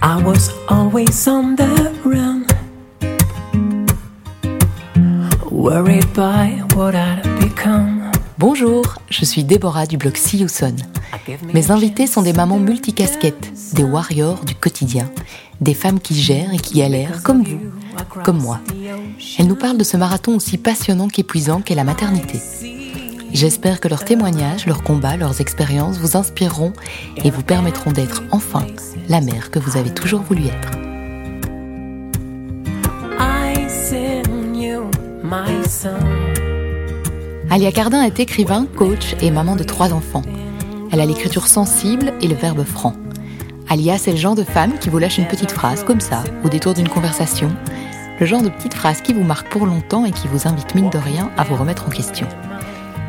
I was always on the run, worried by what I'd become. Bonjour, je suis Déborah du blog See You Son. Mes invités sont des mamans multicasquettes, des warriors du quotidien, des femmes qui gèrent et qui galèrent comme vous, comme moi. Elles nous parlent de ce marathon aussi passionnant qu'épuisant qu'est la maternité. J'espère que leurs témoignages, leurs combats, leurs expériences vous inspireront et vous permettront d'être enfin la mère que vous avez toujours voulu être. Alia Cardin est écrivain, coach et maman de trois enfants. Elle a l'écriture sensible et le verbe franc. Alia, c'est le genre de femme qui vous lâche une petite phrase comme ça, au détour d'une conversation. Le genre de petite phrase qui vous marque pour longtemps et qui vous invite mine de rien à vous remettre en question.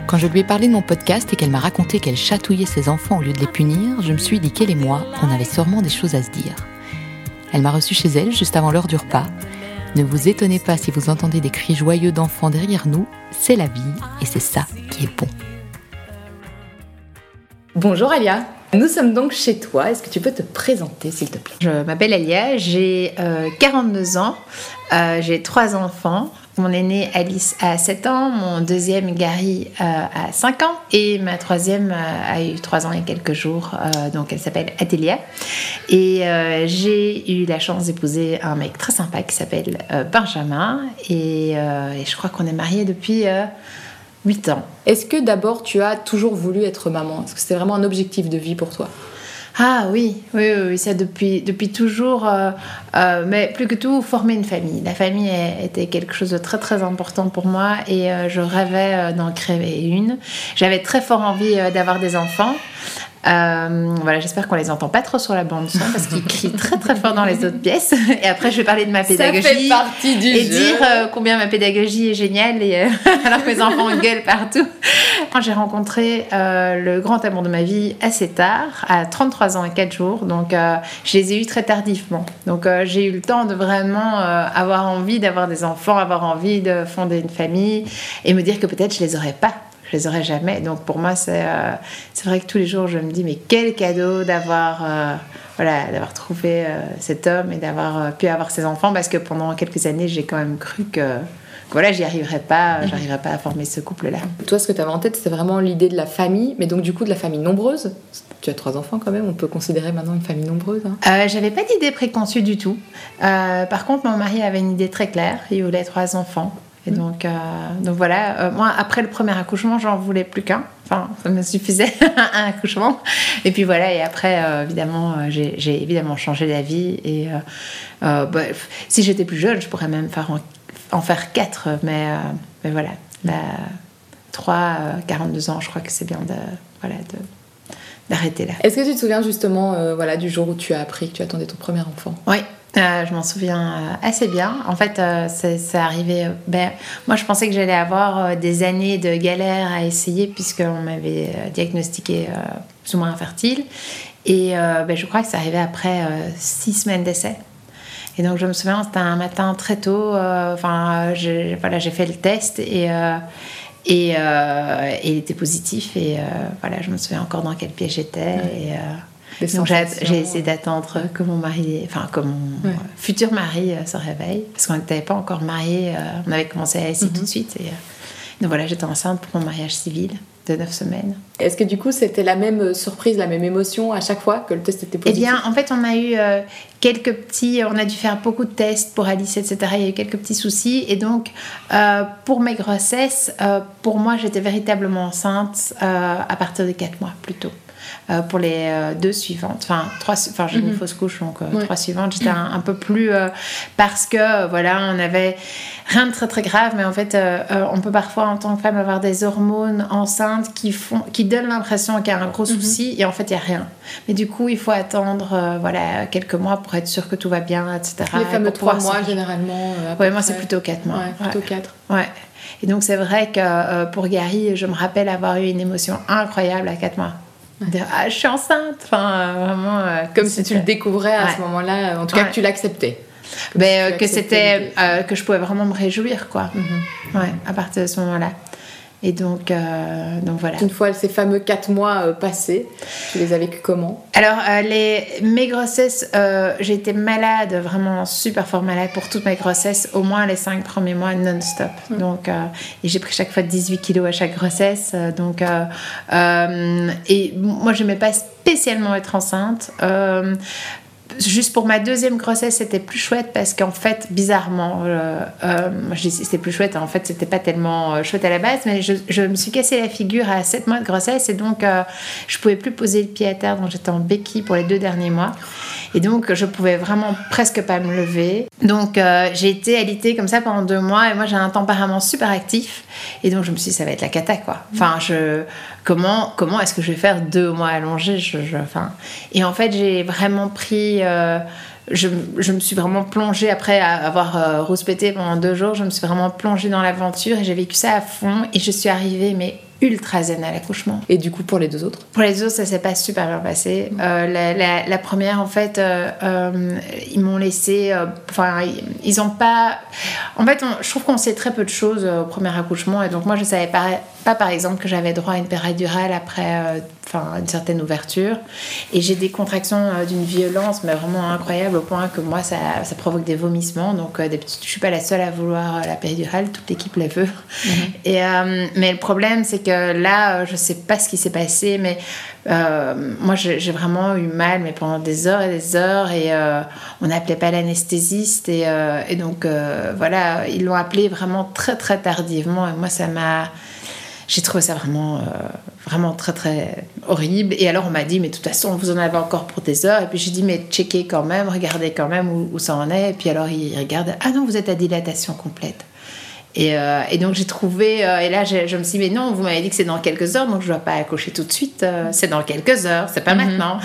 Quand je lui ai parlé de mon podcast et qu'elle m'a raconté qu'elle chatouillait ses enfants au lieu de les punir, je me suis dit qu'elle et moi, on avait sûrement des choses à se dire. Elle m'a reçu chez elle juste avant l'heure du repas. Ne vous étonnez pas si vous entendez des cris joyeux d'enfants derrière nous, c'est la vie et c'est ça qui est bon. Bonjour Alia, nous sommes donc chez toi. Est-ce que tu peux te présenter s'il te plaît? Je m'appelle Alia, j'ai euh, 42 ans, euh, j'ai trois enfants. Mon aîné Alice a 7 ans, mon deuxième Gary euh, a 5 ans. Et ma troisième euh, a eu 3 ans et quelques jours, euh, donc elle s'appelle Adélia. Et j'ai eu la chance d'épouser un mec très sympa qui s'appelle Benjamin. Et, et je crois qu'on est mariés depuis euh, 8 ans. Est-ce que d'abord tu as toujours voulu être maman? Est-ce que c'était vraiment un objectif de vie pour toi? Ah oui, oui, oui, ça depuis, depuis toujours, euh, euh, mais plus que tout, former une famille. La famille était quelque chose de très très important pour moi et euh, je rêvais d'en créer une. J'avais très fort envie d'avoir des enfants. Euh, voilà, j'espère qu'on les entend pas trop sur la bande son parce qu'ils crient très très fort dans les autres pièces. Et après, je vais parler de ma pédagogie partie du et dire euh, combien ma pédagogie est géniale et, euh, alors que mes enfants gueulent partout. Quand j'ai rencontré le grand amour de ma vie assez tard, à 33 ans et 4 jours, donc je les ai eus très tardivement. Donc j'ai eu le temps de vraiment avoir envie d'avoir des enfants, avoir envie de fonder une famille et me dire que peut-être je les aurais pas. Je les aurais jamais. Donc pour moi, c'est euh, c'est vrai que tous les jours, je me dis, mais quel cadeau d'avoir euh, voilà, d'avoir trouvé euh, cet homme et d'avoir pu avoir ses enfants parce que pendant quelques années, j'ai quand même cru que, que voilà, j'y arriverais pas, j'arriverais pas à former ce couple-là. Toi, ce que tu avais en tête, c'était vraiment l'idée de la famille, mais donc du coup de la famille nombreuse. Tu as trois enfants quand même, on peut considérer maintenant une famille nombreuse. hein. Euh, J'avais pas d'idée préconçue du tout. Euh, par contre, mon mari avait une idée très claire. Il voulait trois enfants. Et donc, euh, donc voilà, Euh, moi, après le premier accouchement, j'en voulais plus qu'un. Enfin, ça me suffisait, un accouchement. Et puis voilà, et après, euh, évidemment, j'ai évidemment changé d'avis. Et bah, si j'étais plus jeune, je pourrais même faire en, en faire quatre. Mais, mais voilà, la, 3, euh, 42 ans, je crois que c'est bien de, voilà, d'arrêter là. Est-ce que tu te souviens justement voilà, du jour où tu as appris que tu attendais ton premier enfant? Oui, euh, je m'en souviens euh, assez bien. En fait, euh, c'est arrivé. euh, ben, moi, je pensais que j'allais avoir des années de galère à essayer, puisqu'on m'avait diagnostiqué plus ou moins infertile. Et ben, je crois que c'est arrivé après six semaines d'essai. Et donc, je me souviens, c'était un matin très tôt. Enfin, j'ai fait le test et. et, il était positif et voilà je me souviens encore dans quel pied j'étais donc j'ai essayé d'attendre que mon mari, enfin que mon Ouais. futur mari euh, se réveille, parce qu'on n'était pas encore mariés, euh, on avait commencé à essayer tout de suite. Et, euh, donc voilà, j'étais enceinte pour mon mariage civil de 9 semaines. Est-ce que du coup c'était la même surprise, la même émotion à chaque fois que le test était Eh positif bien, en fait, on a eu euh, quelques petits, on a dû faire beaucoup de tests pour Alice, etc. Il y a eu quelques petits soucis. Et donc, euh, pour mes grossesses, euh, pour moi, j'étais véritablement enceinte euh, à partir de 4 mois plutôt. Euh, pour les euh, deux suivantes, enfin trois, enfin j'ai une fausse couche donc euh, Ouais. trois suivantes, j'étais un, un peu plus parce que voilà on avait rien de très très grave, mais en fait on peut parfois en tant que femme avoir des hormones enceintes qui font, qui donnent l'impression qu'il y a un gros souci et en fait il y a rien. Mais du coup il faut attendre voilà quelques mois pour être sûr que tout va bien, etc. Les fameux trois mois généralement. Ouais, moi c'est plutôt 4 mois. Ouais, plutôt quatre. Ouais. Et donc c'est vrai que euh, pour Gary, je me rappelle avoir eu une émotion incroyable à 4 mois. Ah, je suis enceinte. Enfin, euh, vraiment. euh, Comme si tu le découvrais à Ouais. ce moment-là, en tout cas que tu l'acceptais. Ben, euh, que c'était que je pouvais vraiment me réjouir quoi. Mhm. Ouais, à partir de ce moment-là. Et donc, euh, donc voilà. Une fois ces fameux 4 mois euh, passés, tu les as vécus comment? Alors, euh, les, mes grossesses, j'ai été malade, vraiment super fort malade pour toutes mes grossesses, au moins les 5 premiers mois non-stop. Donc, euh, et j'ai pris chaque fois 18 kilos à chaque grossesse. donc, et moi, je n'aimais pas spécialement être enceinte. Juste pour ma deuxième grossesse, c'était plus chouette parce qu'en fait, bizarrement, euh, euh, c'était plus chouette, en fait, c'était pas tellement euh, chouette à la base, mais je, me suis cassé la figure à 7 mois de grossesse et donc je pouvais plus poser le pied à terre, donc j'étais en béquille pour les deux derniers mois. Et donc, je pouvais vraiment presque pas me lever. Donc, j'ai été alitée comme ça pendant deux mois et moi, j'ai un tempérament super actif. Et donc, je me suis dit, ça va être la cata, quoi. Enfin, je, comment, comment est-ce que je vais faire deux mois allongés je, Et en fait, j'ai vraiment pris. euh, je, je me suis vraiment plongée après avoir euh, rouspété pendant deux jours. Je me suis vraiment plongée dans l'aventure et j'ai vécu ça à fond. Et je suis arrivée, mais ultra zen à l'accouchement. Et du coup, pour les deux autres? Pour les autres, ça s'est pas super bien passé. Euh, la, la- la première, en fait, euh, euh, ils m'ont laissé. Enfin, ils- ont pas. En fait, on- je trouve qu'on sait très peu de choses au premier accouchement. Et donc, moi, je savais pas, pas par exemple, que j'avais droit à une péridurale après enfin, une certaine ouverture. Et j'ai des contractions euh, d'une violence, mais vraiment incroyable, au point que moi, ça, ça provoque des vomissements. Donc, euh, des petites- je suis pas la seule à vouloir euh, la péridurale. Toute l'équipe la veut. Et, euh, mais le problème, c'est que là, je sais pas ce qui s'est passé, mais euh, moi, j'ai vraiment eu mal, mais pendant des heures et des heures, et euh, on n'appelait pas l'anesthésiste, et, et donc voilà, ils l'ont appelé vraiment très très tardivement, et moi, ça m'a. J'ai trouvé ça vraiment, euh, vraiment très très horrible. Et alors on m'a dit, mais de toute façon, vous en avez encore pour des heures. Et puis j'ai dit, mais checkez quand même, regardez quand même où, où ça en est. Et puis alors ils regardent, ah non, vous êtes à dilatation complète. Et, euh, et donc j'ai trouvé, euh, et là je, je me suis dit, mais non, vous m'avez dit que c'est dans quelques heures, donc je ne dois pas accoucher tout de suite, euh, c'est dans quelques heures, c'est pas maintenant.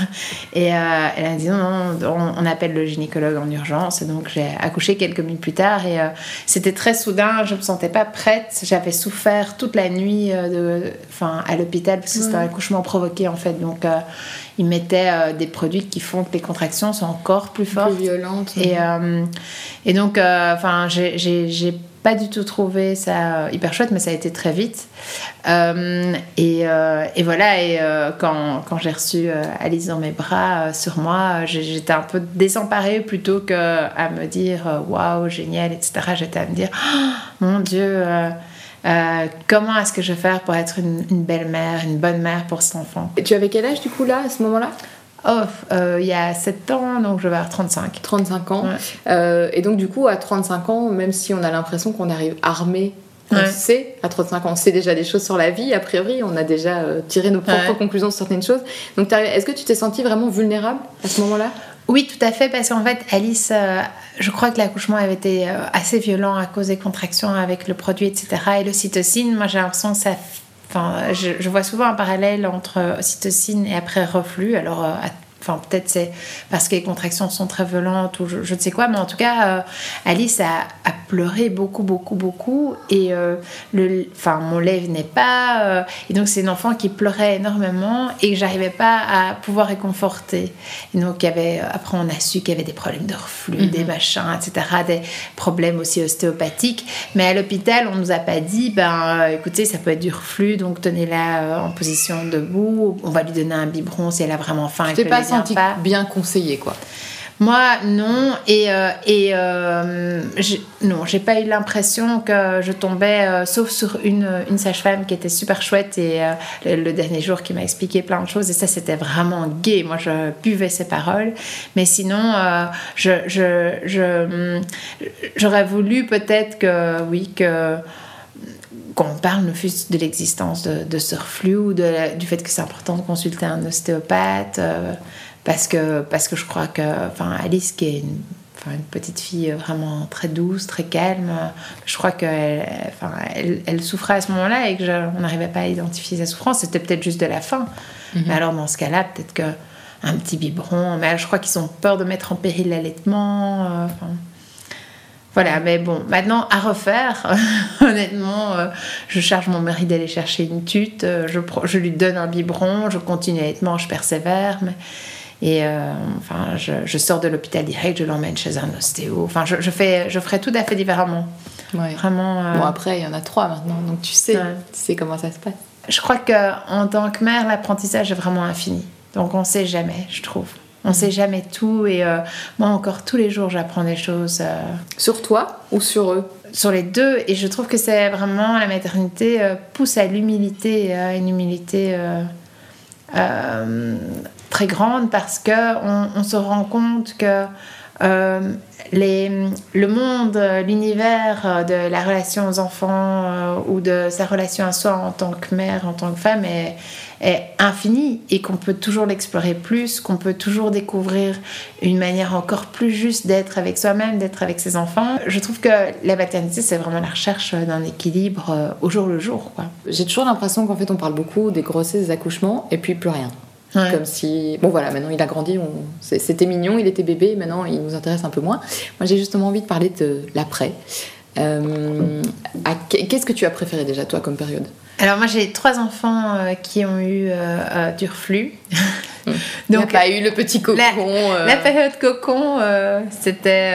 Et elle a dit, non, non, on, on appelle le gynécologue en urgence, et donc j'ai accouché quelques minutes plus tard, et c'était très soudain, je ne me sentais pas prête, j'avais souffert toute la nuit de, enfin, à l'hôpital, parce que c'était un accouchement provoqué en fait, donc ils mettaient euh, des produits qui font que les contractions sont encore plus fortes. Plus violentes. Et, euh, et donc, enfin, j'ai pas du tout trouvé ça hyper chouette, mais ça a été très vite. Euh, et, euh, et voilà, et euh, quand, quand j'ai reçu euh, Alice dans mes bras, euh, sur moi, j'étais un peu désemparée plutôt que à me dire euh, waouh, génial, etc. J'étais à me dire Oh, mon Dieu. euh, euh, comment est-ce que je vais faire pour être une, une belle mère, une bonne mère pour cet enfant? Et tu avais quel âge du coup là, à ce moment-là? Oh, euh, il y a 7 ans, donc je vais avoir 35. 35 ans. Ouais. Euh, et donc du coup, à 35 ans, même si on a l'impression qu'on arrive armé, on Ouais. sait, à 35 ans, on sait déjà des choses sur la vie, a priori, on a déjà euh, tiré nos propres Ouais. conclusions sur certaines choses. Donc est-ce que tu t'es sentie vraiment vulnérable à ce moment-là? Oui, tout à fait, parce qu'en fait, Alice, euh, je crois que l'accouchement avait été euh, assez violent à cause des contractions avec le produit, etc. Et l'ocytocine, moi j'ai l'impression que ça. Enfin, je, vois souvent un parallèle entre ocytocine et après reflux. Alors, euh, enfin, peut-être c'est parce que les contractions sont très violentes ou je, je ne sais quoi, mais en tout cas, euh, Alice a, a pleuré beaucoup, beaucoup, beaucoup. Et euh, le, enfin, mon lait venait pas. euh, et donc, c'est une enfant qui pleurait énormément et que j'arrivais pas à pouvoir réconforter. Et donc, il y avait, après, on a su qu'il y avait des problèmes de reflux, des machins, etc., des problèmes aussi ostéopathiques. Mais à l'hôpital, on nous a pas dit, ben, écoutez, ça peut être du reflux, donc tenez-la en position debout. On va lui donner un biberon si elle a vraiment faim. Pas bien conseillée, quoi. Moi, non. Et, euh, et euh, non, j'ai pas eu l'impression que je tombais, euh, sauf sur une, une sage-femme qui était super chouette et le, le dernier jour qui m'a expliqué plein de choses. Et ça, c'était vraiment gai. Moi, je buvais ses paroles. Mais sinon, je, j'aurais voulu peut-être que, oui, que qu'on parle ne fût de l'existence de, de ce reflux ou de du fait que c'est important de consulter un ostéopathe euh, parce, que, parce que je crois que enfin, Alice qui est une, petite fille vraiment très douce, très calme, je crois qu'elle enfin, elle, elle souffrait à ce moment-là et que je- on n'arrivait pas à identifier sa souffrance, c'était peut-être juste de la faim. Mais alors dans ce cas-là, peut-être que un petit biberon, mais je crois qu'ils ont peur de mettre en péril l'allaitement. euh, voilà, mais bon, maintenant à refaire, honnêtement, euh, je charge mon mari d'aller chercher une tute, euh, je, je lui donne un biberon, je continue l'allaitement, je persévère, mais, et euh, enfin, je, je sors de l'hôpital direct, je l'emmène chez un ostéo, enfin, je, je, fais, je ferai tout à fait différemment. Ouais. Vraiment. Bon, après, il y en a trois maintenant, donc tu sais, Ouais. tu sais comment ça se passe. Je crois que en tant que mère, l'apprentissage est vraiment infini. Donc on sait jamais, je trouve. On sait jamais tout et euh, moi encore tous les jours j'apprends des choses euh, Sur toi ou sur eux? sur les deux et je trouve que c'est vraiment la maternité euh, pousse à l'humilité, à une humilité euh, euh, très grande parce que on, on se rend compte que euh, les, le monde, euh, l'univers euh, de la relation aux enfants euh, ou de sa relation à soi en tant que mère, en tant que femme est, est infini et qu'on peut toujours l'explorer plus, qu'on peut toujours découvrir une manière encore plus juste d'être avec soi-même, d'être avec ses enfants. Je trouve que la maternité, c'est vraiment la recherche d'un équilibre euh, au jour le jour. J'ai toujours l'impression qu'en fait, on parle beaucoup des grossesses, des accouchements, et puis plus rien. Ouais. Comme si. Bon, voilà, maintenant il a grandi, on- c'était mignon, il était bébé, maintenant il nous intéresse un peu moins. Moi, j'ai justement envie de parler de l'après. Euh, Qu'est-ce que tu as préféré déjà, toi, comme période? Alors moi j'ai trois enfants euh, qui ont eu euh, du reflux. Il n'y a Donc pas eu le petit cocon. la- la période cocon, c'était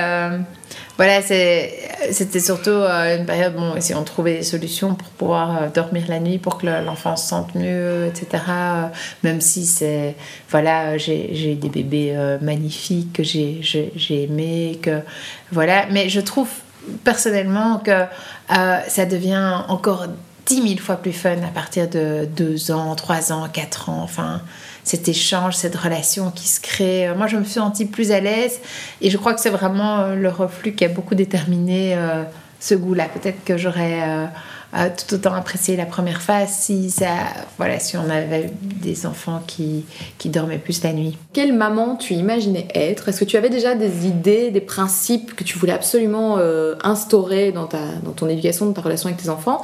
voilà, c'est- c'était surtout une période bon, si on trouvait des solutions pour pouvoir dormir la nuit, pour que le- l'enfant se sente mieux, etc. même si c'est voilà, j'ai j'ai des bébés magnifiques que j'ai j'ai j'ai aimés, que voilà, mais je trouve personnellement que euh, ça devient encore dix mille fois plus fun à partir de deux ans, trois ans, quatre ans, enfin cet échange, cette relation qui se crée. Moi, je me suis sentie plus à l'aise et je crois que c'est vraiment euh, le reflux qui a beaucoup déterminé euh, ce goût-là. Peut-être que j'aurais tout autant apprécié la première phase si, ça, voilà, si on avait des enfants qui, qui dormaient plus la nuit. Quelle maman tu imaginais être? Est-ce que tu avais déjà des idées, des principes que tu voulais absolument euh, instaurer dans, ta, dans ton éducation, dans ta relation avec tes enfants?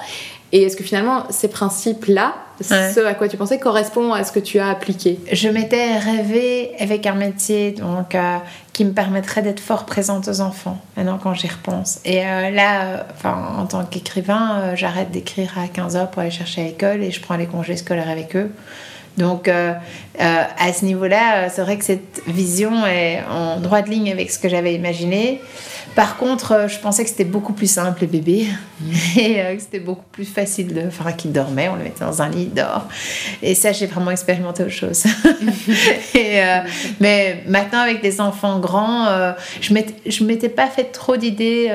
Et est-ce que finalement ces principes-là, Ouais. ce à quoi tu pensais, correspondent à ce que tu as appliqué? Je m'étais rêvée avec un métier donc, euh, qui me permettrait d'être fort présente aux enfants, maintenant quand j'y repense. Et euh, là, euh, enfin, en tant qu'écrivain, euh, j'arrête d'écrire à 15h pour aller chercher à l'école et je prends les congés scolaires avec eux. Donc euh, euh, à ce niveau-là, euh, c'est vrai que cette vision est en droite ligne avec ce que j'avais imaginé. Par contre, je pensais que c'était beaucoup plus simple le bébé et euh, que c'était beaucoup plus facile de... Enfin, qu'il dormait, on le mettait dans un lit, il dort. Et ça, j'ai vraiment expérimenté autre chose. et, euh, mais maintenant, avec des enfants grands, euh, je m'étais- je m'étais pas fait trop d'idées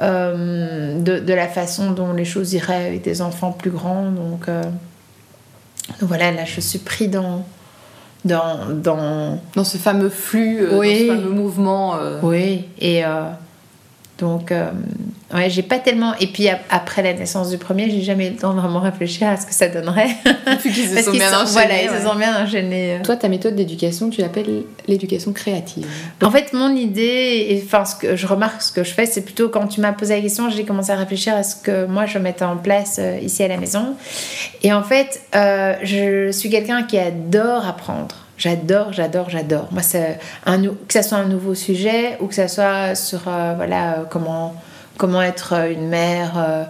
de, de la façon dont les choses iraient avec des enfants plus grands. Donc, donc voilà, là, je suis pris dans... Dans, dans, Dans ce fameux flux, euh, Oui. dans ce fameux mouvement euh, Oui, et euh, donc, euh, ouais, j'ai pas tellement. Et puis ap- après la naissance du premier, j'ai jamais eu le temps de vraiment réfléchir à ce que ça donnerait. Qu'ils se Parce sont qu'ils bien sont- enchaînés. Voilà, ils se sont bien enchaînés. Toi, ta méthode d'éducation, tu l'appelles l'éducation créative. En fait, mon idée, et enfin, ce que je remarque, ce que je fais, c'est plutôt quand tu m'as posé la question, j'ai commencé à réfléchir à ce que moi je mettais en place euh, ici à la maison. Et en fait, euh, je suis quelqu'un qui adore apprendre. J'adore, j'adore, j'adore. Moi, un, que ça soit un nouveau sujet ou que ça soit sur euh, voilà euh, comment comment être euh, une mère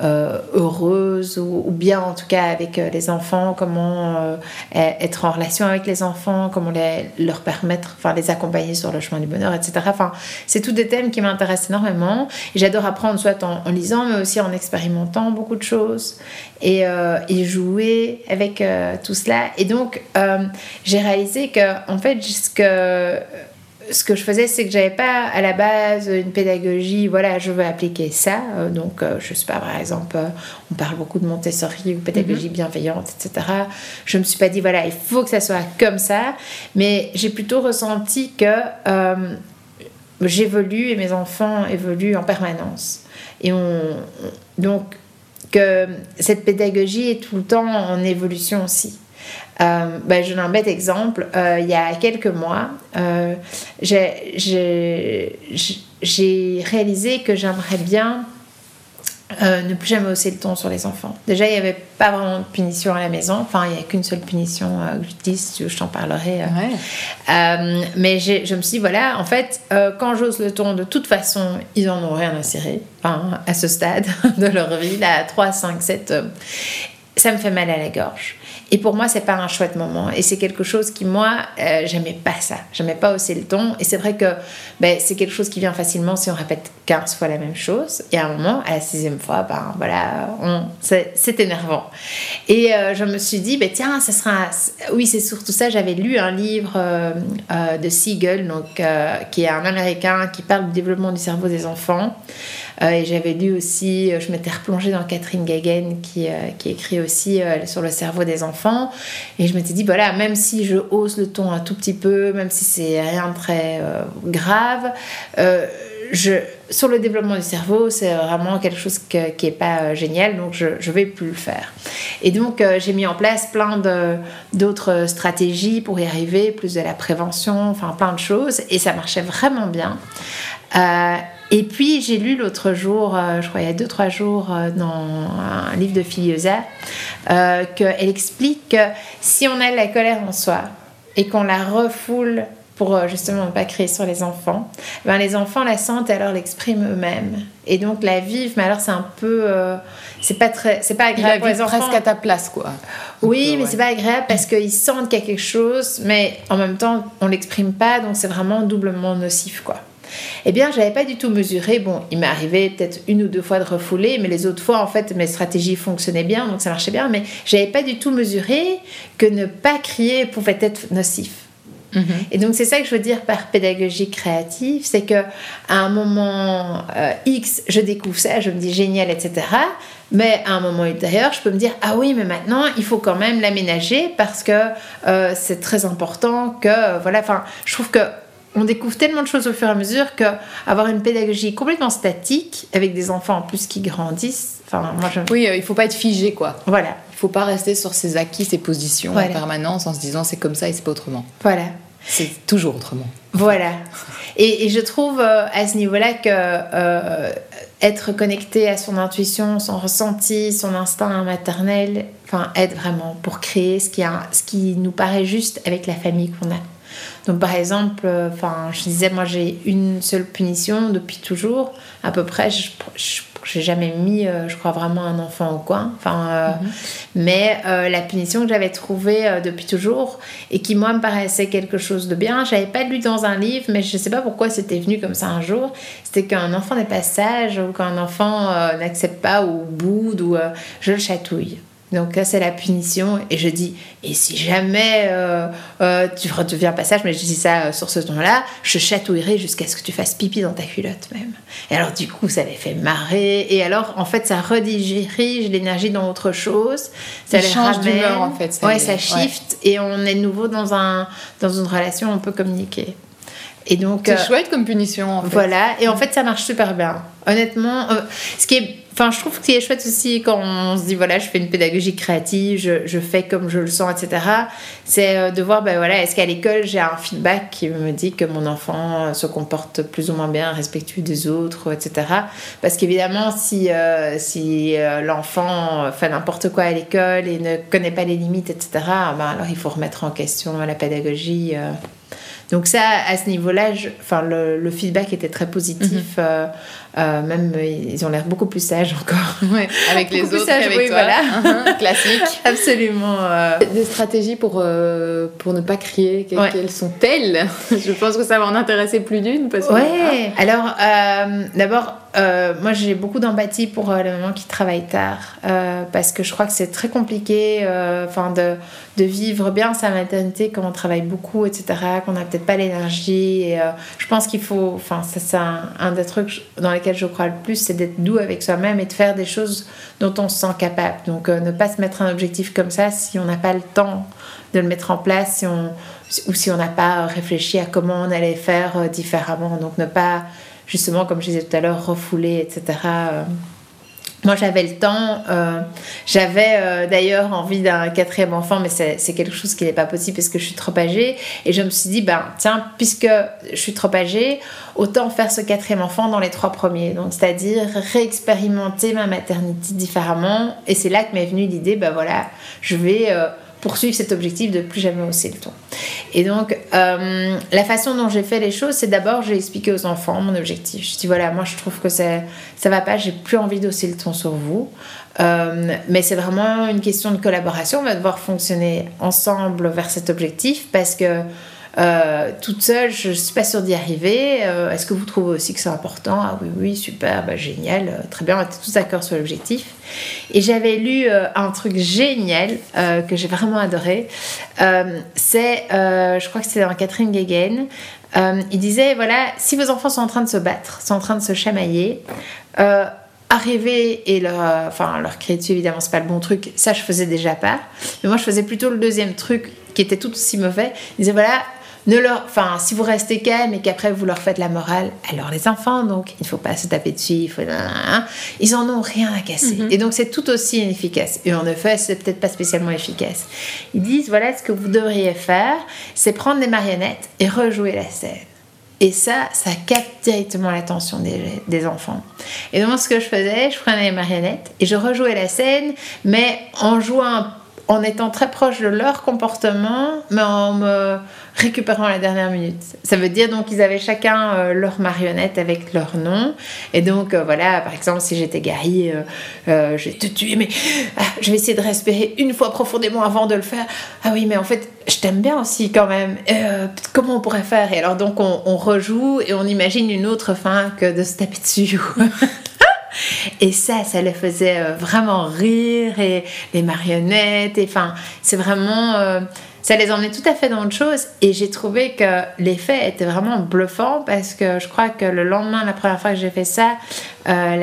euh, heureuse ou, bien en tout cas avec euh, les enfants, comment euh, e- être en relation avec les enfants, comment les, leur permettre, enfin les accompagner sur le chemin du bonheur, etc. Enfin, c'est tous des thèmes qui m'intéressent énormément. J'adore apprendre soit en, lisant, mais aussi en expérimentant beaucoup de choses et, euh, et jouer avec tout cela. Et donc, j'ai réalisé que en fait, ce que ce que je faisais, c'est que j'avais pas à la base une pédagogie, voilà, je veux appliquer ça. Euh, donc, euh, je sais pas, par exemple, euh, on parle beaucoup de Montessori ou pédagogie bienveillante, etc. Je me suis pas dit, voilà, il faut que ça soit comme ça. Mais j'ai plutôt ressenti que euh, j'évolue et mes enfants évoluent en permanence. Et on, donc, que cette pédagogie est tout le temps en évolution aussi. Euh, ben, je donne un bête exemple. Euh, il y a quelques mois, euh, j'ai- j'ai j'ai réalisé que j'aimerais bien euh, ne plus jamais hausser le ton sur les enfants. Déjà, il n'y avait pas vraiment de punition à la maison. Enfin, il n'y a qu'une seule punition que je dis, si tu veux, je t'en parlerai. Ouais. mais je me suis dit, voilà, en fait, quand j'ose le ton, de toute façon, ils en ont rien à cirer. Enfin, à ce stade de leur vie, là, à 3, 5, 7, euh, ça me fait mal à la gorge. Et pour moi, c'est pas un chouette moment. Et c'est quelque chose qui, moi, euh, j'aimais pas ça. J'aimais pas hausser le ton. Et c'est vrai que ben, c'est quelque chose qui vient facilement si on répète 15 fois la même chose. Y a un moment, à la sixième fois, ben voilà, c'est énervant. Et euh, je me suis dit, ben, tiens, ça sera. Oui, c'est surtout ça. J'avais lu un livre euh, de Siegel, donc, qui est un Américain qui parle du développement du cerveau des enfants. Euh, et j'avais lu aussi, euh, je m'étais replongée dans Catherine Gagen qui, euh, qui écrit aussi sur le cerveau des enfants. Et je m'étais dit, voilà, même si je hausse le ton un tout petit peu, même si c'est rien de très grave, je, sur le développement du cerveau, c'est vraiment quelque chose qui n'est pas génial, donc je ne vais plus le faire. Et donc, j'ai mis en place plein d'autres stratégies pour y arriver, plus de la prévention, enfin plein de choses, et ça marchait vraiment bien. Et puis j'ai lu l'autre jour, euh, je crois il y a deux trois jours, euh, dans un livre de Filiosa, euh, qu'elle explique que si on a la colère en soi et qu'on la refoule pour euh, justement ne pas créer sur les enfants, ben les enfants la sentent et alors l'expriment eux-mêmes. Et donc la vivent, mais alors c'est un peu, c'est pas très, c'est pas agréable pour les enfants. presque à ta place quoi. Oui, mais c'est pas agréable parce qu'ils sentent qu'il y a quelque chose, mais en même temps on l'exprime pas, donc c'est vraiment doublement nocif quoi. Eh bien, je n'avais pas du tout mesuré. Bon, il m'est arrivé peut-être une ou deux fois de refouler, mais les autres fois, en fait, mes stratégies fonctionnaient bien, donc ça marchait bien. Mais je n'avais pas du tout mesuré que ne pas crier pouvait être nocif. Et donc c'est ça que je veux dire par pédagogie créative, c'est que à un moment euh, X, je découvre ça, je me dis génial, etc. Mais à un moment ultérieur, je peux me dire ah oui, mais maintenant il faut quand même l'aménager parce que euh, c'est très important que voilà. Enfin, je trouve que on découvre tellement de choses au fur et à mesure que avoir une pédagogie complètement statique avec des enfants en plus qui grandissent. Enfin, moi je... Oui, euh, il faut pas être figé quoi. Voilà. Il faut pas rester sur ses acquis, ses positions en permanence en se disant c'est comme ça et c'est pas autrement. Voilà. C'est toujours autrement. Voilà. Et, je trouve euh, à ce niveau-là que euh, être connecté à son intuition, son ressenti, son instinct maternel, enfin aide vraiment pour créer ce qui, ce qui nous paraît juste avec la famille qu'on a. Donc par exemple, euh, je disais, moi j'ai une seule punition depuis toujours, à peu près. Je, n'ai jamais mis, euh, je crois vraiment un enfant au coin. Enfin, euh, mhm. mais la punition que j'avais trouvée depuis toujours et qui moi me paraissait quelque chose de bien, j'avais pas lu dans un livre, mais je sais pas pourquoi c'était venu comme ça un jour. C'était qu'un enfant n'est pas sage ou qu'un enfant n'accepte pas ou boude ou je le chatouille. Donc là, c'est la punition. Et je dis, et si jamais euh, euh, tu redeviens passage, mais je dis ça euh, sur ce ton-là, je chatouillerai jusqu'à ce que tu fasses pipi dans ta culotte même. Et alors du coup, ça les fait marrer. Et alors, en fait, ça redirige l'énergie dans autre chose. Ça, les change d'humeur, en fait. Ça ouais, ça shift. Et on est de nouveau dans, un, dans une relation, on peut communiquer. Et donc, c'est chouette comme punition. En fait. Voilà. Et en fait, ça marche super bien. Honnêtement, ce qui est Enfin, je trouve que c'est chouette aussi quand on se dit voilà, je fais une pédagogie créative, je, je fais comme je le sens, etc. C'est euh, de voir, ben voilà, est-ce qu'à l'école j'ai un feedback qui me dit que mon enfant se comporte plus ou moins bien, respectueux des autres, etc. Parce qu'évidemment, si, euh, si euh, l'enfant fait n'importe quoi à l'école et ne connaît pas les limites, etc., ben alors il faut remettre en question la pédagogie. Donc ça, à ce niveau-là, enfin, le, le, feedback était très positif. Mhm. Euh, euh, même, ils ont l'air beaucoup plus sages encore. Ouais, avec les autres avec toi. Voilà. Uh-huh, classique. Absolument. Euh. Des stratégies pour, pour ne pas crier, quelles sont-elles Je pense que ça va en intéresser plus d'une. Oui, ouais. alors d'abord, moi j'ai beaucoup d'empathie pour les mamans qui travaillent tard parce que je crois que c'est très compliqué enfin de, de vivre bien sa maternité quand on travaille beaucoup, etc., qu'on a peut-être pas l'énergie. Euh, je pense qu'il faut, enfin, ça, c'est un, des trucs dans lesquels je crois le plus, c'est d'être doux avec soi-même et de faire des choses dont on se sent capable. Donc, euh, ne pas se mettre un objectif comme ça si on n'a pas le temps de le mettre en place, si on, ou si on n'a pas réfléchi à comment on allait faire euh, différemment. Donc, ne pas, justement, comme je disais tout à l'heure, refouler, etc. Moi, j'avais le temps. Euh, j'avais euh, d'ailleurs envie d'un quatrième enfant, mais c'est quelque chose qui n'est pas possible parce que je suis trop âgée. Et je me suis dit, ben, tiens, puisque je suis trop âgée, autant faire ce quatrième enfant dans les trois premiers. Donc, c'est-à-dire réexpérimenter ma maternité différemment. Et c'est là que m'est venue l'idée, ben voilà, je vais. Euh, poursuivre cet objectif de plus jamais hausser le ton. Et donc, euh, la façon dont j'ai fait les choses, c'est d'abord, j'ai expliqué aux enfants mon objectif. Je dis voilà, moi je trouve que ça, ça va pas, j'ai plus envie d'hausser le ton sur vous. Euh, mais c'est vraiment une question de collaboration. On va devoir fonctionner ensemble vers cet objectif parce que euh, toute seule, je ne suis pas sûre d'y arriver. Euh, est-ce que vous trouvez aussi que c'est important? Ah oui, oui, super, bah, génial, euh, très bien, on était tous d'accord sur l'objectif. Et j'avais lu un truc génial que j'ai vraiment adoré. c'est, je crois que c'était dans Catherine Guéguen. il disait voilà, si vos enfants sont en train de se battre, sont en train de se chamailler, arriver et leur, enfin, leur crier dessus, évidemment, c'est pas le bon truc. Ça, je faisais déjà pas. Mais moi, je faisais plutôt le deuxième truc qui était tout aussi mauvais. Il disait voilà, ne leur, enfin, si vous restez calme et qu'après vous leur faites la morale, alors les enfants, donc, il ne faut pas se taper dessus, il faut, ils en ont rien à casser. Mhm. Et donc, c'est tout aussi inefficace. Et en effet, c'est peut-être pas spécialement efficace. Ils disent, voilà, ce que vous devriez faire, c'est prendre des marionnettes et rejouer la scène. Et ça, ça capte directement l'attention des, des, enfants. Et donc, ce que je faisais, je prenais les marionnettes et je rejouais la scène, mais en jouant en étant très proche de leur comportement, mais en me récupérant la dernière minute. Ça veut dire donc qu'ils avaient chacun euh, leur marionnette avec leur nom. Et donc euh, voilà, par exemple, si j'étais Gary, euh, je vais te tuer, mais ah, je vais essayer de respirer une fois profondément avant de le faire. Ah oui, mais en fait, je t'aime bien aussi quand même. comment on pourrait faire? Et alors donc on, rejoue et on imagine une autre fin que de se taper dessus. Et ça, ça les faisait vraiment rire et les marionnettes. Et enfin, c'est vraiment. Ça les emmenait tout à fait dans autre chose. Et j'ai trouvé que l'effet était vraiment bluffant parce que je crois que le lendemain, la première fois que j'ai fait ça, euh,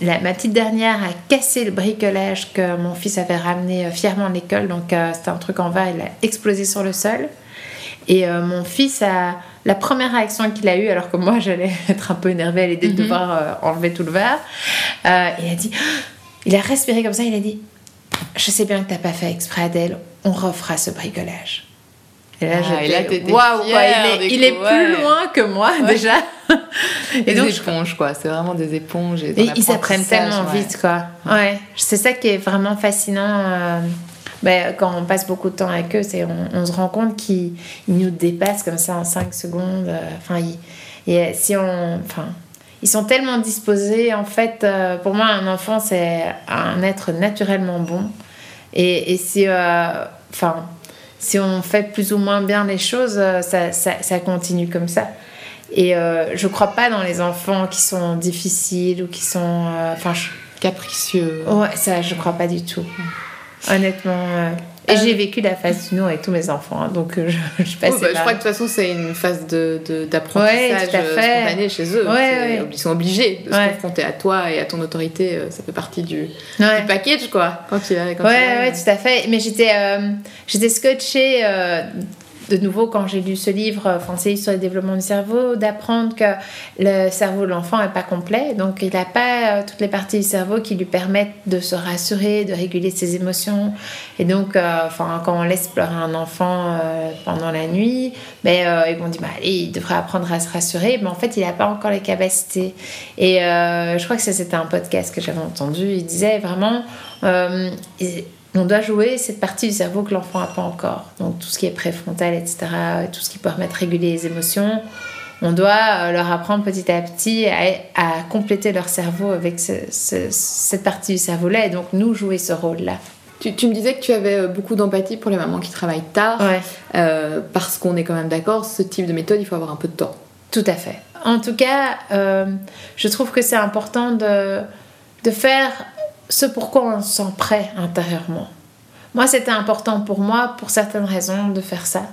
la, ma petite dernière a cassé le bricolage que mon fils avait ramené fièrement de l'école. Donc c'était un truc en verre, il a explosé sur le sol. Et mon fils a la première réaction qu'il a eue, alors que moi j'allais être un peu énervée à l'idée de mhm. devoir euh, enlever tout le verre, euh, il a dit, il a respiré comme ça, il a dit, je sais bien que tu n'as pas fait exprès Adèle, on refera ce bricolage. Et là, ah, waouh, il est, plus loin que moi déjà. et donc, des éponges, quoi. C'est vraiment des éponges. Et, ils apprennent tellement vite, quoi. Ouais, c'est ça qui est vraiment fascinant. Euh, ben, quand on passe beaucoup de temps avec eux, c'est, on, se rend compte qu'ils nous dépassent comme ça en 5 secondes. Euh, enfin, et si on, enfin, ils sont tellement disposés. En fait, euh, pour moi, un enfant, c'est un être naturellement bon. Et, et si, euh, si on fait plus ou moins bien les choses, ça, ça, ça continue comme ça. Et je crois pas dans les enfants qui sont difficiles ou qui sont, enfin, capricieux. Ouais, ça, je crois pas du tout honnêtement. Euh, et j'ai vécu la phase du non avec tous mes enfants, hein, donc euh, je, je passe. Bah, je crois que de toute façon, c'est une phase d'apprentissage de, euh, spontané chez eux. Ils sont obligés de se confronter à toi et à ton autorité. Ça fait partie du, du package, quoi. Quand il, quand ouais, tout à fait. Mais j'étais j'étais scotchée de nouveau, quand j'ai lu ce livre français sur le développement du cerveau, d'apprendre que le cerveau de l'enfant n'est pas complet. Donc, il n'a pas euh, toutes les parties du cerveau qui lui permettent de se rassurer, de réguler ses émotions. Et donc, euh, enfin, quand on laisse pleurer un enfant euh, pendant la nuit, ben, ils vont dire, bah, il devrait apprendre à se rassurer. Mais en fait, il n'a pas encore les capacités. Et je crois que c'était un podcast que j'avais entendu. Il disait vraiment on doit jouer cette partie du cerveau que l'enfant n'a pas encore. Donc tout ce qui est préfrontal, etc., tout ce qui permet de réguler les émotions, on doit euh, leur apprendre petit à petit à, compléter leur cerveau avec cette partie du cerveau-là et donc nous jouer ce rôle-là. Tu, me disais que tu avais euh, beaucoup d'empathie pour les mamans qui travaillent tard, euh, parce qu'on est quand même d'accord, ce type de méthode, il faut avoir un peu de temps. Tout à fait. En tout cas, je trouve que c'est important de, de faire ce pourquoi on se sent prêt intérieurement. Moi, c'était important pour moi, pour certaines raisons, de faire ça.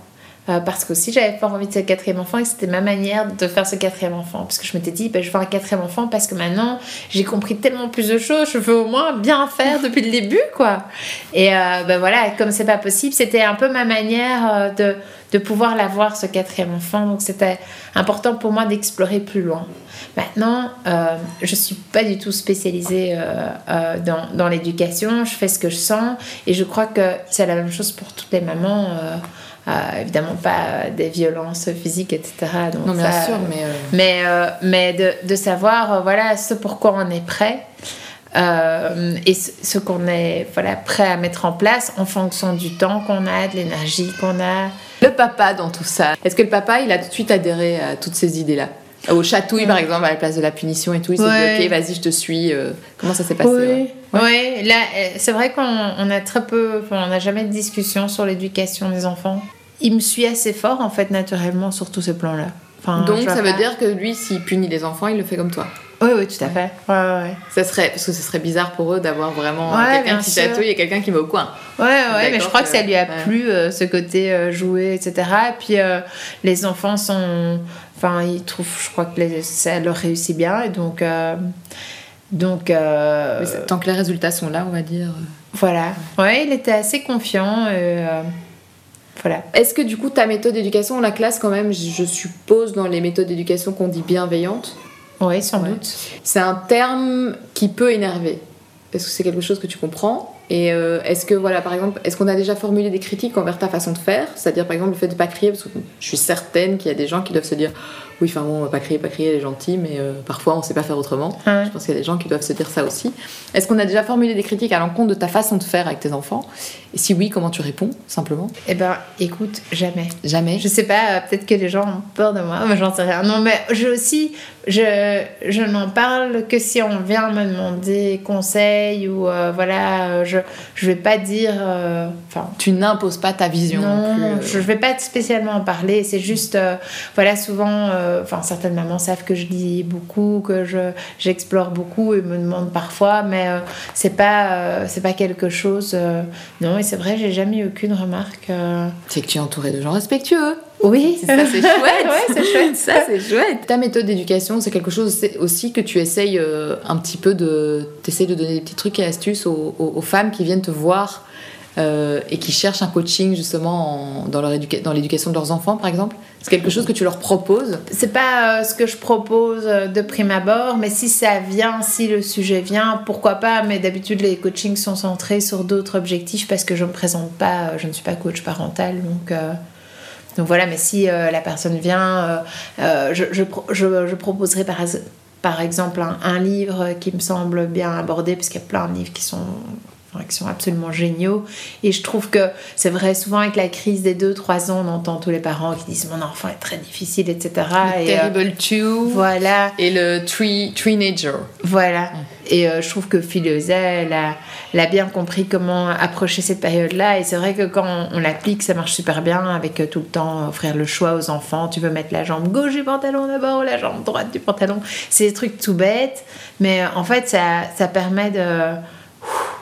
Euh, parce que si j'avais pas envie de ce quatrième enfant et c'était ma manière de faire ce quatrième enfant. Parce que je m'étais dit, ben, je veux un quatrième enfant parce que maintenant j'ai compris tellement plus de choses, je veux au moins bien faire depuis le début, quoi. Et euh, ben voilà, comme c'est pas possible, c'était un peu ma manière euh, de, de pouvoir l'avoir, ce quatrième enfant. Donc c'était important pour moi d'explorer plus loin. Maintenant, euh, je ne suis pas du tout spécialisée euh, euh, dans, dans l'éducation, je fais ce que je sens et je crois que c'est la même chose pour toutes les mamans. évidemment pas des violences physiques, etc. Donc non, bien sûr, mais... Mais, mais de, de, savoir, voilà, ce pourquoi on est prêt. et ce qu'on est voilà, prêt à mettre en place en fonction du temps qu'on a, de l'énergie qu'on a. Le papa dans tout ça, est-ce que le papa, il a tout de suite adhéré à toutes ces idées-là? Au chatouille, par exemple, à la place de la punition et tout, il s'est Ouais. dit, ok, vas-y, je te suis. euh, comment ça s'est passé Oui, ouais? Ouais, là, euh, c'est vrai qu'on on a très peu, enfin, on n'a jamais de discussion sur l'éducation des enfants. Il me suit assez fort, en fait, naturellement, sur tous ces plans-là. Enfin, Donc ça veut pas- dire que lui, s'il punit les enfants, il le fait comme toi? Oui, oui, tout à fait. Ouais, ouais. Ça serait, parce que ce serait bizarre pour eux d'avoir vraiment Ouais, quelqu'un qui sûr. chatouille et quelqu'un qui va au coin. Ouais, ouais, mais je crois que, que- ça lui a ouais. plu, euh, ce côté euh, jouer, etc. Et puis, euh, les enfants sont... Enfin, ils trouvent, je crois que les- ça leur réussit bien. Et donc... euh, donc... euh, Tant que les résultats sont là, on va dire. voilà. Ouais, il était assez confiant. et, euh, voilà. Est-ce que du coup ta méthode d'éducation, la classe quand même, je suppose dans les méthodes d'éducation qu'on dit bienveillante, Oui, sans Ouais. doute. c'est un terme qui peut énerver. Est-ce que c'est quelque chose que tu comprends Et euh, est-ce que voilà par exemple, est-ce qu'on a déjà formulé des critiques envers ta façon de faire? C'est-à-dire par exemple le fait de pas crier, parce que je suis certaine qu'il y a des gens qui doivent se dire oui, enfin bon, pas crier, pas crier, elle est gentille, mais euh, parfois on sait pas faire autrement. Ouais. Je pense qu'il y a des gens qui doivent se dire ça aussi. Est-ce qu'on a déjà formulé des critiques à l'encontre de ta façon de faire avec tes enfants? Et si oui, comment tu réponds simplement? Eh ben, écoute, jamais. Jamais. Je sais pas, euh, peut-être que les gens ont peur de moi, mais j'en sais rien. Non, mais je aussi, je, je n'en parle que si on vient me demander conseil ou euh, voilà, je, je vais pas dire. Enfin, Tu n'imposes pas ta vision non, non, plus. euh. je vais pas spécialement en parler. C'est juste, voilà, souvent, enfin, certaines mamans savent que je lis beaucoup, que je j'explore beaucoup et me demandent parfois, mais euh, c'est pas, euh, c'est pas quelque chose. euh, non, et c'est vrai, j'ai jamais eu aucune remarque. euh. C'est que tu es entouré de gens respectueux. Oui, Ça, c'est chouette. ouais, c'est chouette. Ça, c'est chouette. Ta méthode d'éducation, c'est quelque chose aussi que tu essayes euh, un petit peu de. T'essayes de donner des petits trucs et astuces aux, aux- aux femmes qui viennent te voir euh, et qui cherchent un coaching justement en- dans leur dans l'éducation de leurs enfants, par exemple. C'est quelque chose que tu leur proposes? C'est pas euh, ce que je propose euh, de prime abord, mais si ça vient, si le sujet vient, pourquoi pas. Mais d'habitude, les coachings sont centrés sur d'autres objectifs parce que je me présente pas, je ne suis pas coach parental, donc. donc voilà, mais si la personne vient, je, je, je, je proposerai par, par exemple un, un livre qui me semble bien abordé, parce qu'il y a plein de livres qui sont, enfin, qui sont absolument géniaux. Et je trouve que c'est vrai, souvent avec la crise des 2-3 ans, on entend tous les parents qui disent Mon enfant est très difficile, etc. le Et, euh, Terrible Two voilà, et le Three, Teenager. voilà. Et euh, je trouve que Philosa, elle a, elle a bien compris comment approcher cette période-là. Et c'est vrai que quand on, on l'applique, ça marche super bien avec euh, tout le temps offrir le choix aux enfants. Tu veux mettre la jambe gauche du pantalon d'abord ou la jambe droite du pantalon? C'est des trucs tout bêtes. Mais euh, en fait, ça, ça permet de,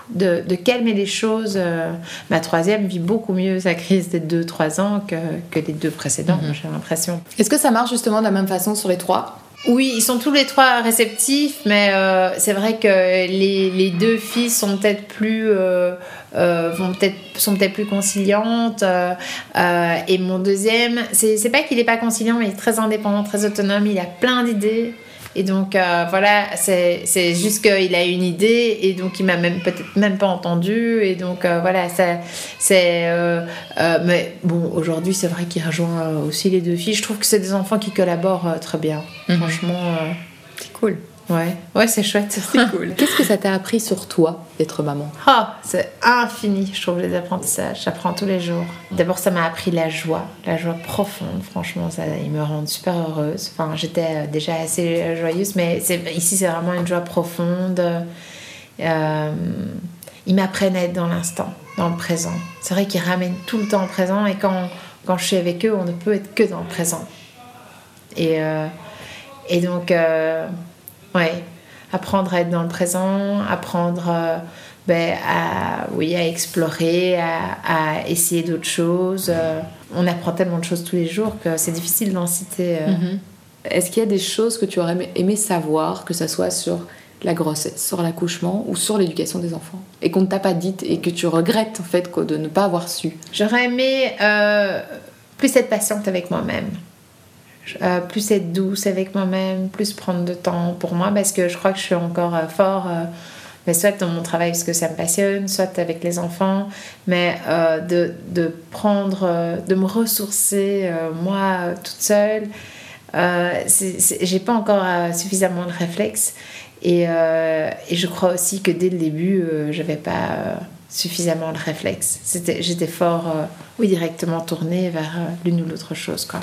de, de calmer les choses. Euh, Ma troisième vit beaucoup mieux sa crise des 2-3 ans que, que les deux précédents, Mhm. j'ai l'impression. Est-ce que ça marche justement de la même façon sur les trois? Oui, ils sont tous les trois réceptifs, mais euh, c'est vrai que les, les deux filles sont peut-être plus euh, euh, vont peut-être sont peut-être plus conciliantes et mon deuxième, c'est c'est pas qu'il est pas conciliant, mais il est très indépendant, très autonome, il a plein d'idées. Et donc euh, voilà, c'est c'est juste qu'il a une idée et donc il m'a même peut-être même pas entendu et donc euh, voilà, ça- c'est euh, mais bon aujourd'hui c'est vrai qu'il rejoint aussi les deux filles. Je trouve que c'est des enfants qui collaborent très bien. Mhm. Franchement, C'est cool. Ouais, ouais c'est chouette. C'est cool. Qu'est-ce que ça t'a appris sur toi d'être maman? Ah, c'est infini, je trouve, les apprentissages. J'apprends tous les jours. D'abord, ça m'a appris la joie, la joie profonde. Franchement, ça, ils me rendent super heureuse. Enfin, j'étais euh, déjà assez joyeuse, mais ici, c'est vraiment une joie profonde. Euh, ils m'apprennent à être dans l'instant, dans le présent. C'est vrai qu'ils ramènent tout le temps au présent, et quand, quand je suis avec eux, on ne peut être que dans le présent. Et, euh, et donc, euh, ouais, apprendre à être dans le présent, apprendre euh, ben, à, oui, à explorer, à, à essayer d'autres choses. Euh, on apprend tellement de choses tous les jours que c'est difficile d'en citer. euh. Est-ce qu'il y a des choses que tu aurais aimé- savoir, que ce soit sur la grossesse, sur l'accouchement ou sur l'éducation des enfants Et qu'on ne t'a pas dites et que tu regrettes en fait de ne pas avoir su? J'aurais aimé plus être patiente avec moi-même. Euh, plus être douce avec moi-même, plus prendre de temps pour moi parce que je crois que je suis encore euh, fort, euh, mais soit dans mon travail parce que ça me passionne, soit avec les enfants, mais euh, de, de prendre, de me ressourcer moi toute seule. J'ai pas encore suffisamment de réflexes et, je crois aussi que dès le début, j'avais pas suffisamment de réflexes. J'étais fort, oui, directement tournée vers l'une ou l'autre chose, quoi.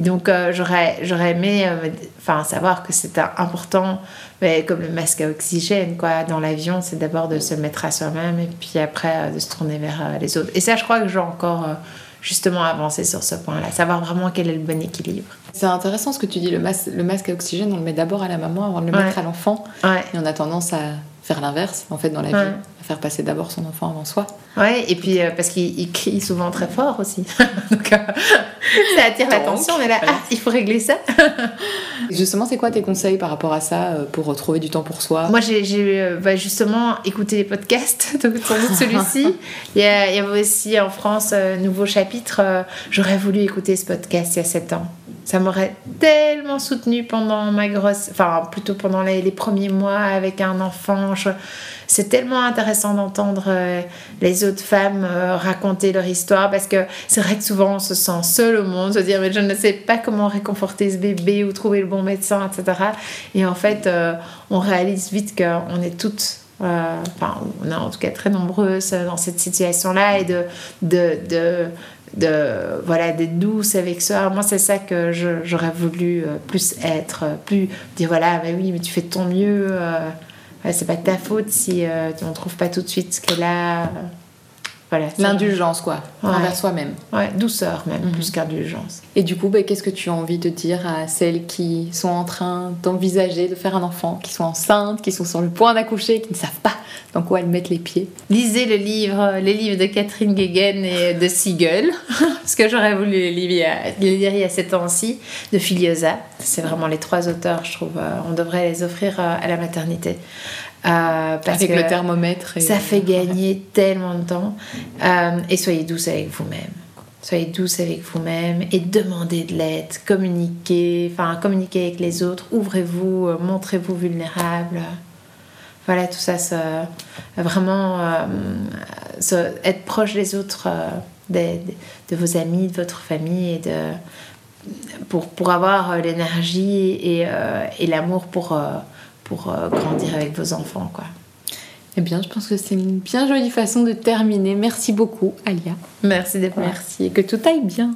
Et donc, euh, j'aurais, j'aurais aimé euh, savoir que c'était important, mais comme le masque à oxygène, quoi, dans l'avion, c'est d'abord de se mettre à soi-même et puis après euh, de se tourner vers les autres. Et ça, je crois que j'ai encore justement avancé sur ce point-là, savoir vraiment quel est le bon équilibre. C'est intéressant ce que tu dis, le masque, le masque à oxygène, on le met d'abord à la maman avant de le Ouais. mettre à l'enfant. Ouais. Et on a tendance à faire l'inverse, en fait, dans la Ouais. vie, à faire passer d'abord son enfant avant soi. Ouais, et puis euh, parce qu'il il crie souvent très fort aussi. donc, euh, ça attire l'attention. On est là, voilà. ah, il faut régler ça. Justement, c'est quoi tes conseils par rapport à ça euh, pour retrouver du temps pour soi? Moi, j'ai bah, justement écouté les podcasts, donc sans doute celui-ci. Il y, a, il y avait aussi en France nouveau chapitre. J'aurais voulu écouter ce podcast il y a 7 ans. Ça m'aurait tellement soutenu pendant ma grosse. Enfin, plutôt pendant les, premiers mois avec un enfant. Je- C'est tellement intéressant d'entendre euh, les autres femmes euh, raconter leur histoire parce que c'est vrai que souvent on se sent seul au monde, se dire mais je ne sais pas comment réconforter ce bébé ou trouver le bon médecin, etc. Et en fait, euh, on réalise vite qu'on est toutes, enfin, on est en tout cas très nombreuses dans cette situation-là et de, de, de, de voilà, d'être douce avec soi. Moi, c'est ça que j'aurais voulu euh, plus être, euh, plus dire voilà, mais oui, mais tu fais de ton mieux. euh, c'est pas de ta faute si euh, on trouve pas tout de suite ce qu'elle a. euh, voilà. L'indulgence, quoi, Ouais. envers soi-même. Ouais, douceur même, Mhm. plus qu'indulgence. Et du coup, bah, qu'est-ce que tu as envie de dire à celles qui sont en train d'envisager de faire un enfant, qui sont enceintes, qui sont sur le point d'accoucher, qui ne savent pas dans quoi elles mettent les pieds? Lisez le livre, les livres de Catherine Guéguen et de Siegel, parce que j'aurais voulu les lire il y a- les lire il y a 7 ans aussi, de Filiosa. C'est vraiment les trois auteurs, je trouve. euh, On devrait les offrir euh, à la maternité. Euh, parce Avec que le thermomètre. Et... ça fait gagner tellement de temps. Euh, et soyez douce avec vous-même. Soyez douce avec vous-même et demandez de l'aide, communiquez, enfin communiquez avec les autres, ouvrez-vous, euh, montrez-vous vulnérable. Voilà, tout ça, ça- vraiment ça- être proche des autres, des- de vos amis, de votre famille, et de, pour, pour avoir l'énergie et, et l'amour pour, pour euh, grandir avec vos enfants. Quoi. Eh bien, je pense que c'est une bien jolie façon de terminer. Merci beaucoup, Alia. Merci d'être Merci et que tout aille bien.